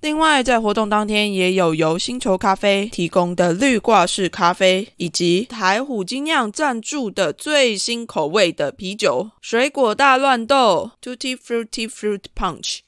另外，在活动当天也有由星球咖啡提供的绿挂式咖啡，以及台虎精酿赞助的最新口味的啤酒——水果大乱斗 （Tutti Frutti Fruit Punch）。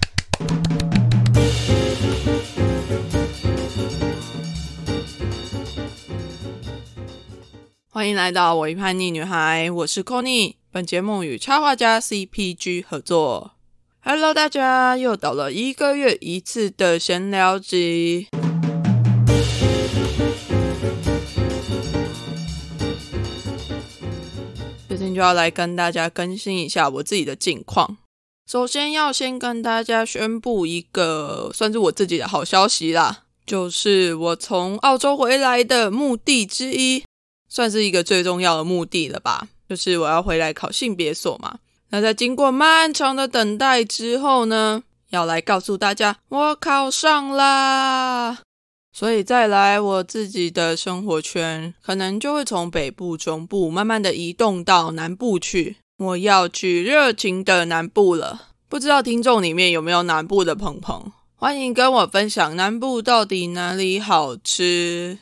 欢迎来到我一叛逆女孩，我是 c o n y。本节目与插画家 CPG 合作。Hello，大家又到了一个月一次的闲聊集。最近就要来跟大家更新一下我自己的近况。首先要先跟大家宣布一个算是我自己的好消息啦，就是我从澳洲回来的目的之一。算是一个最重要的目的了吧，就是我要回来考性别所嘛。那在经过漫长的等待之后呢，要来告诉大家，我考上啦。所以再来，我自己的生活圈可能就会从北部、中部慢慢的移动到南部去。我要去热情的南部了。不知道听众里面有没有南部的朋朋，欢迎跟我分享南部到底哪里好吃。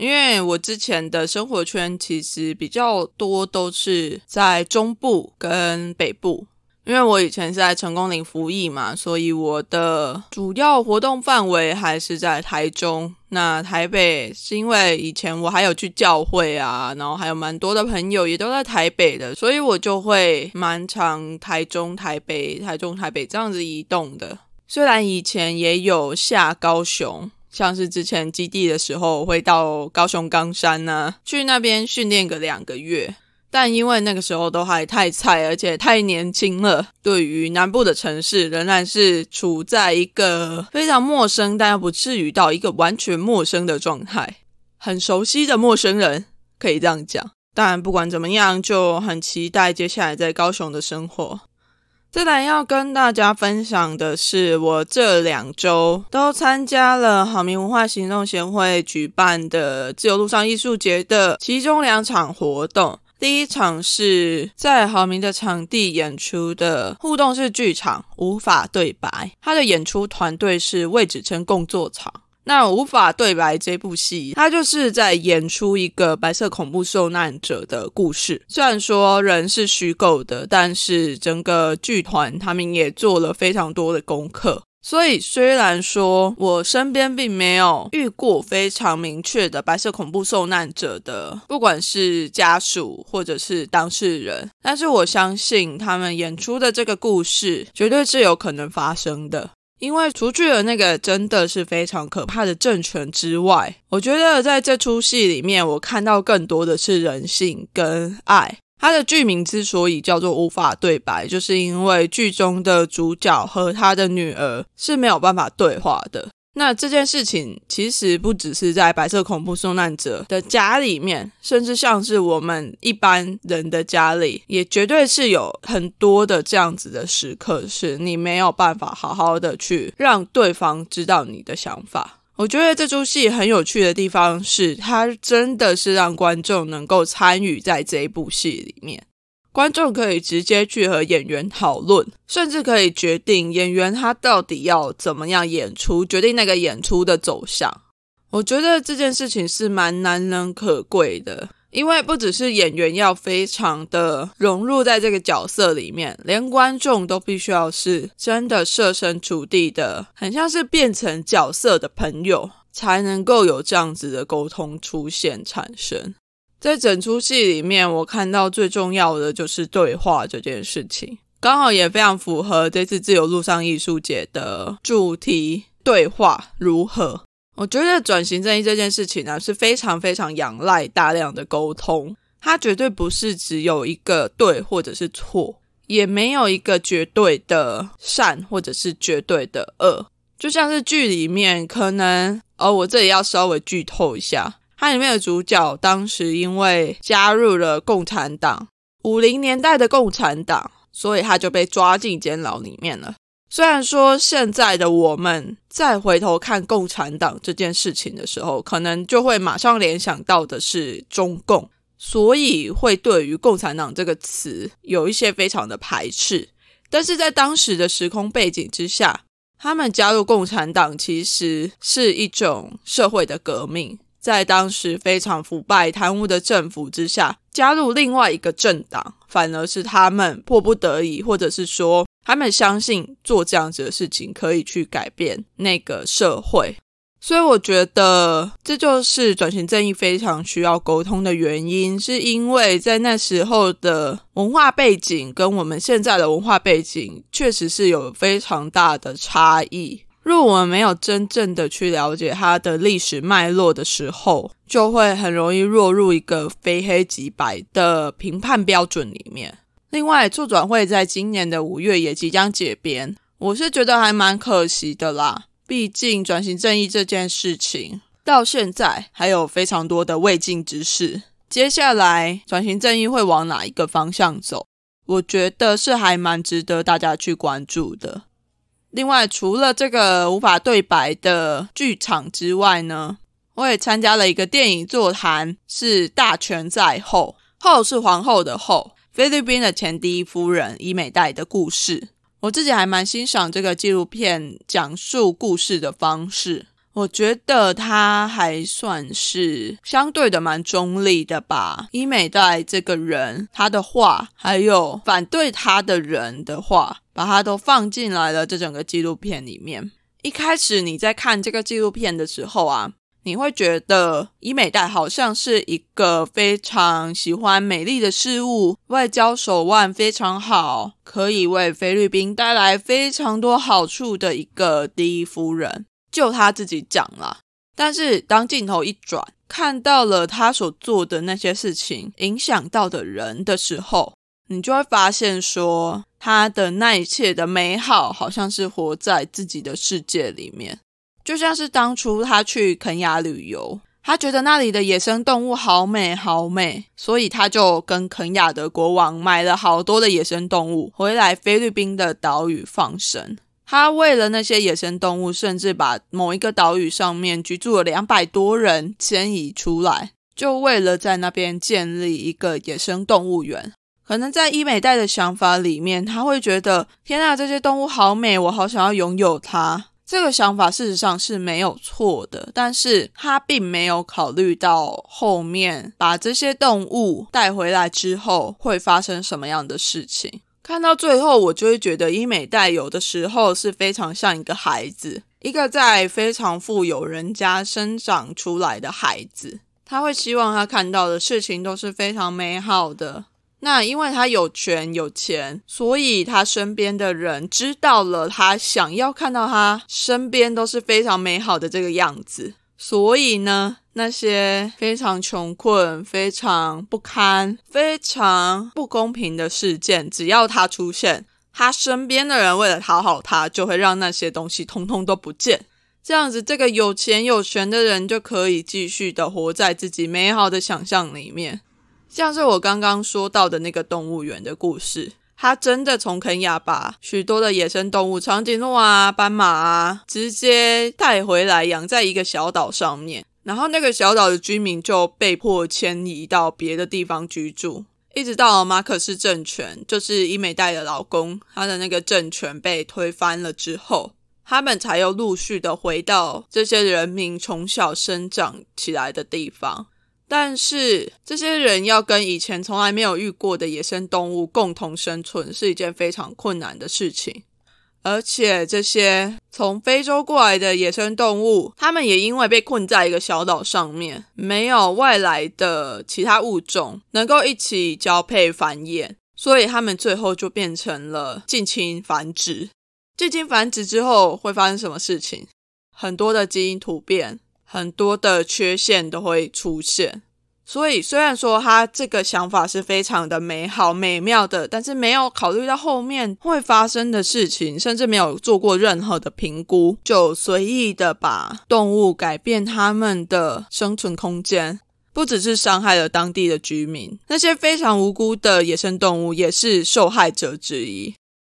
因为我之前的生活圈其实比较多都是在中部跟北部，因为我以前是在成功岭服役嘛，所以我的主要活动范围还是在台中。那台北是因为以前我还有去教会啊，然后还有蛮多的朋友也都在台北的，所以我就会蛮常台中、台北、台中、台北这样子移动的。虽然以前也有下高雄。像是之前基地的时候，会到高雄冈山呢，去那边训练个两个月。但因为那个时候都还太菜，而且太年轻了，对于南部的城市仍然是处在一个非常陌生，但又不至于到一个完全陌生的状态，很熟悉的陌生人，可以这样讲。但不管怎么样，就很期待接下来在高雄的生活。再来要跟大家分享的是，我这两周都参加了好民文化行动协会举办的自由路上艺术节的其中两场活动。第一场是在好民的场地演出的互动式剧场《无法对白》，它的演出团队是未指称工作场。那无法对白这部戏，它就是在演出一个白色恐怖受难者的故事。虽然说人是虚构的，但是整个剧团他们也做了非常多的功课。所以，虽然说我身边并没有遇过非常明确的白色恐怖受难者的，不管是家属或者是当事人，但是我相信他们演出的这个故事绝对是有可能发生的。因为除去了那个真的是非常可怕的政权之外，我觉得在这出戏里面，我看到更多的是人性跟爱。它的剧名之所以叫做无法对白，就是因为剧中的主角和他的女儿是没有办法对话的。那这件事情其实不只是在白色恐怖受难者的家里面，甚至像是我们一般人的家里，也绝对是有很多的这样子的时刻，是你没有办法好好的去让对方知道你的想法。我觉得这出戏很有趣的地方是，它真的是让观众能够参与在这一部戏里面。观众可以直接去和演员讨论，甚至可以决定演员他到底要怎么样演出，决定那个演出的走向。我觉得这件事情是蛮难能可贵的。因为不只是演员要非常的融入在这个角色里面，连观众都必须要是真的设身处地的，很像是变成角色的朋友，才能够有这样子的沟通出现产生。在整出戏里面，我看到最重要的就是对话这件事情，刚好也非常符合这次自由路上艺术节的主题：对话如何。我觉得转型正义这件事情呢，是非常非常仰赖大量的沟通。它绝对不是只有一个对或者是错，也没有一个绝对的善或者是绝对的恶。就像是剧里面，可能哦，我这里要稍微剧透一下，它里面的主角当时因为加入了共产党，五零年代的共产党，所以他就被抓进监牢里面了。虽然说现在的我们再回头看共产党这件事情的时候，可能就会马上联想到的是中共，所以会对于共产党这个词有一些非常的排斥。但是在当时的时空背景之下，他们加入共产党其实是一种社会的革命。在当时非常腐败贪污的政府之下，加入另外一个政党，反而是他们迫不得已，或者是说。他们相信做这样子的事情可以去改变那个社会，所以我觉得这就是转型正义非常需要沟通的原因，是因为在那时候的文化背景跟我们现在的文化背景确实是有非常大的差异。如果我们没有真正的去了解它的历史脉络的时候，就会很容易落入一个非黑即白的评判标准里面。另外，促转会在今年的五月也即将解编，我是觉得还蛮可惜的啦。毕竟转型正义这件事情到现在还有非常多的未尽之事。接下来转型正义会往哪一个方向走？我觉得是还蛮值得大家去关注的。另外，除了这个无法对白的剧场之外呢，我也参加了一个电影座谈，是大权在后，后是皇后的后。菲律宾的前第一夫人伊美代的故事，我自己还蛮欣赏这个纪录片讲述故事的方式。我觉得他还算是相对的蛮中立的吧。伊美代这个人，他的话，还有反对他的人的话，把他都放进来了这整个纪录片里面。一开始你在看这个纪录片的时候啊。你会觉得伊美代好像是一个非常喜欢美丽的事物，外交手腕非常好，可以为菲律宾带来非常多好处的一个第一夫人，就他自己讲了。但是当镜头一转，看到了他所做的那些事情影响到的人的时候，你就会发现说，他的那一切的美好，好像是活在自己的世界里面。就像是当初他去肯亚旅游，他觉得那里的野生动物好美好美，所以他就跟肯亚的国王买了好多的野生动物回来菲律宾的岛屿放生。他为了那些野生动物，甚至把某一个岛屿上面居住了两百多人迁移出来，就为了在那边建立一个野生动物园。可能在伊美代的想法里面，他会觉得天啊，这些动物好美，我好想要拥有它。这个想法事实上是没有错的，但是他并没有考虑到后面把这些动物带回来之后会发生什么样的事情。看到最后，我就会觉得伊美代有的时候是非常像一个孩子，一个在非常富有人家生长出来的孩子，他会希望他看到的事情都是非常美好的。那因为他有权有钱，所以他身边的人知道了他想要看到他身边都是非常美好的这个样子，所以呢，那些非常穷困、非常不堪、非常不公平的事件，只要他出现，他身边的人为了讨好他，就会让那些东西通通都不见。这样子，这个有钱有权的人就可以继续的活在自己美好的想象里面。像是我刚刚说到的那个动物园的故事，他真的从肯亚把许多的野生动物，长颈鹿啊、斑马啊，直接带回来养在一个小岛上面，然后那个小岛的居民就被迫迁移到别的地方居住，一直到马可斯政权，就是伊美代的老公，他的那个政权被推翻了之后，他们才又陆续的回到这些人民从小生长起来的地方。但是这些人要跟以前从来没有遇过的野生动物共同生存，是一件非常困难的事情。而且这些从非洲过来的野生动物，它们也因为被困在一个小岛上面，没有外来的其他物种能够一起交配繁衍，所以它们最后就变成了近亲繁殖。近亲繁殖之后会发生什么事情？很多的基因突变。很多的缺陷都会出现，所以虽然说他这个想法是非常的美好美妙的，但是没有考虑到后面会发生的事情，甚至没有做过任何的评估，就随意的把动物改变他们的生存空间，不只是伤害了当地的居民，那些非常无辜的野生动物也是受害者之一。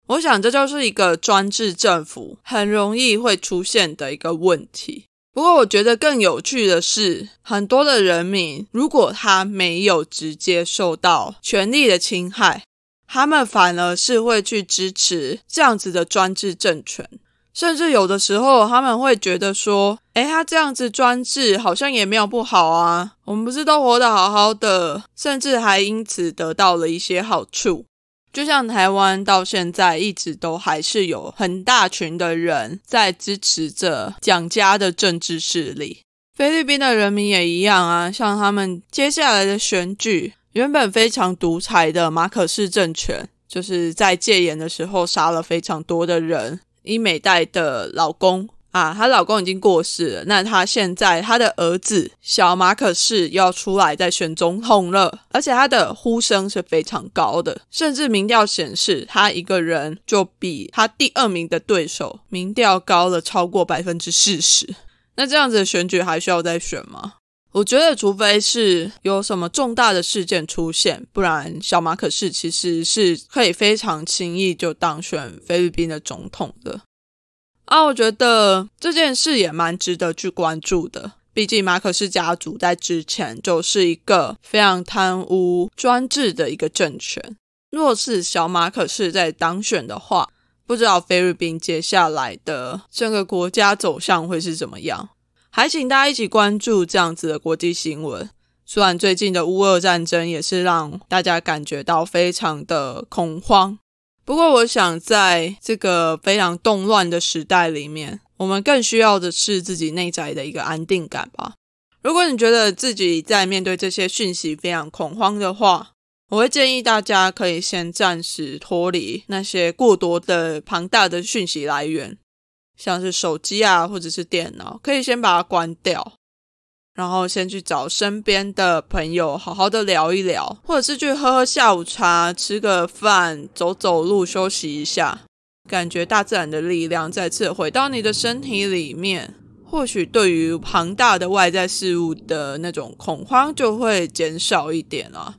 我想这就是一个专制政府很容易会出现的一个问题。不过，我觉得更有趣的是，很多的人民如果他没有直接受到权力的侵害，他们反而是会去支持这样子的专制政权，甚至有的时候他们会觉得说：“诶，他这样子专制好像也没有不好啊，我们不是都活得好好的，甚至还因此得到了一些好处。”就像台湾到现在一直都还是有很大群的人在支持着蒋家的政治势力，菲律宾的人民也一样啊。像他们接下来的选举，原本非常独裁的马可士政权，就是在戒严的时候杀了非常多的人，伊美代的老公。啊，她老公已经过世了。那她现在她的儿子小马可是要出来再选总统了，而且他的呼声是非常高的，甚至民调显示他一个人就比他第二名的对手民调高了超过百分之四十。那这样子的选举还需要再选吗？我觉得，除非是有什么重大的事件出现，不然小马可是其实是可以非常轻易就当选菲律宾的总统的。啊，我觉得这件事也蛮值得去关注的。毕竟马可斯家族在之前就是一个非常贪污专制的一个政权。若是小马可是在当选的话，不知道菲律宾接下来的整个国家走向会是怎么样。还请大家一起关注这样子的国际新闻。虽然最近的乌俄战争也是让大家感觉到非常的恐慌。不过，我想在这个非常动乱的时代里面，我们更需要的是自己内在的一个安定感吧。如果你觉得自己在面对这些讯息非常恐慌的话，我会建议大家可以先暂时脱离那些过多的庞大的讯息来源，像是手机啊，或者是电脑，可以先把它关掉。然后先去找身边的朋友，好好的聊一聊，或者是去喝喝下午茶，吃个饭，走走路，休息一下，感觉大自然的力量再次回到你的身体里面，或许对于庞大的外在事物的那种恐慌就会减少一点了。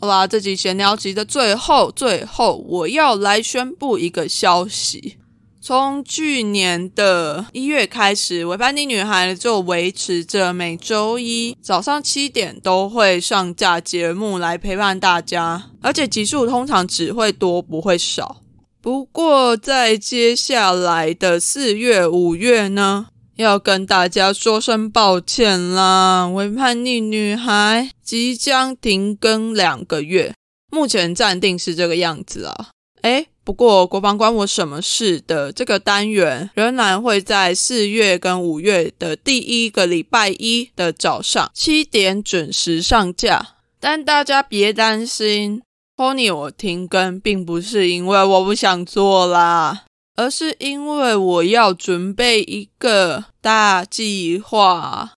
好啦，这集闲聊集的最后，最后我要来宣布一个消息。从去年的一月开始，维班尼女孩就维持着每周一早上七点都会上架节目来陪伴大家，而且集数通常只会多不会少。不过在接下来的四月、五月呢，要跟大家说声抱歉啦，维叛逆女孩即将停更两个月，目前暂定是这个样子啊。哎。不过，国防关我什么事的这个单元仍然会在四月跟五月的第一个礼拜一的早上七点准时上架。但大家别担心，Pony 我停更并不是因为我不想做啦，而是因为我要准备一个大计划，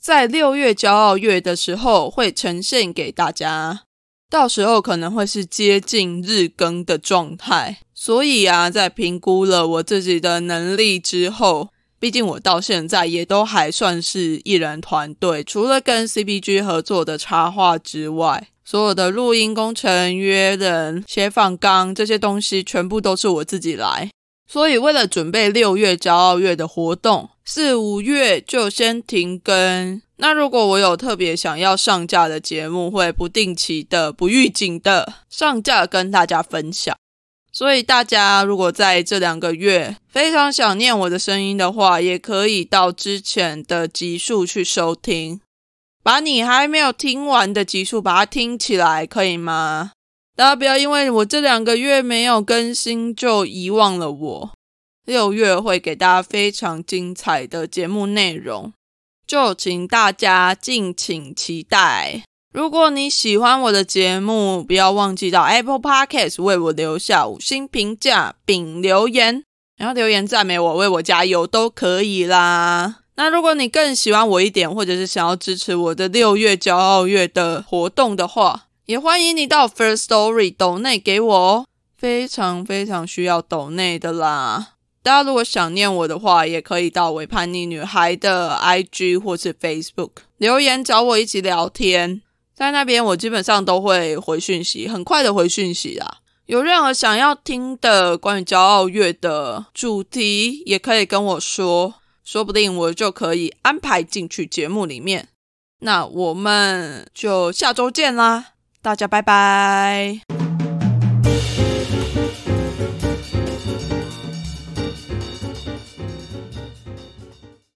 在六月骄傲月的时候会呈现给大家。到时候可能会是接近日更的状态，所以啊，在评估了我自己的能力之后，毕竟我到现在也都还算是艺人团队，除了跟 CPG 合作的插画之外，所有的录音工程、约人、写访纲这些东西，全部都是我自己来。所以为了准备六月骄傲月的活动，四五月就先停更。那如果我有特别想要上架的节目，会不定期的、不预警的上架跟大家分享。所以大家如果在这两个月非常想念我的声音的话，也可以到之前的集数去收听，把你还没有听完的集数把它听起来，可以吗？大家不要因为我这两个月没有更新就遗忘了我。六月会给大家非常精彩的节目内容。就请大家敬请期待。如果你喜欢我的节目，不要忘记到 Apple Podcast 为我留下五星评价并留言，然后留言赞美我，为我加油都可以啦。那如果你更喜欢我一点，或者是想要支持我的六月骄傲月的活动的话，也欢迎你到 First Story 抖内给我哦，非常非常需要抖内的啦。大家如果想念我的话，也可以到伪叛逆女孩的 IG 或是 Facebook 留言找我一起聊天，在那边我基本上都会回讯息，很快的回讯息啦。有任何想要听的关于骄傲月的主题，也可以跟我说，说不定我就可以安排进去节目里面。那我们就下周见啦，大家拜拜。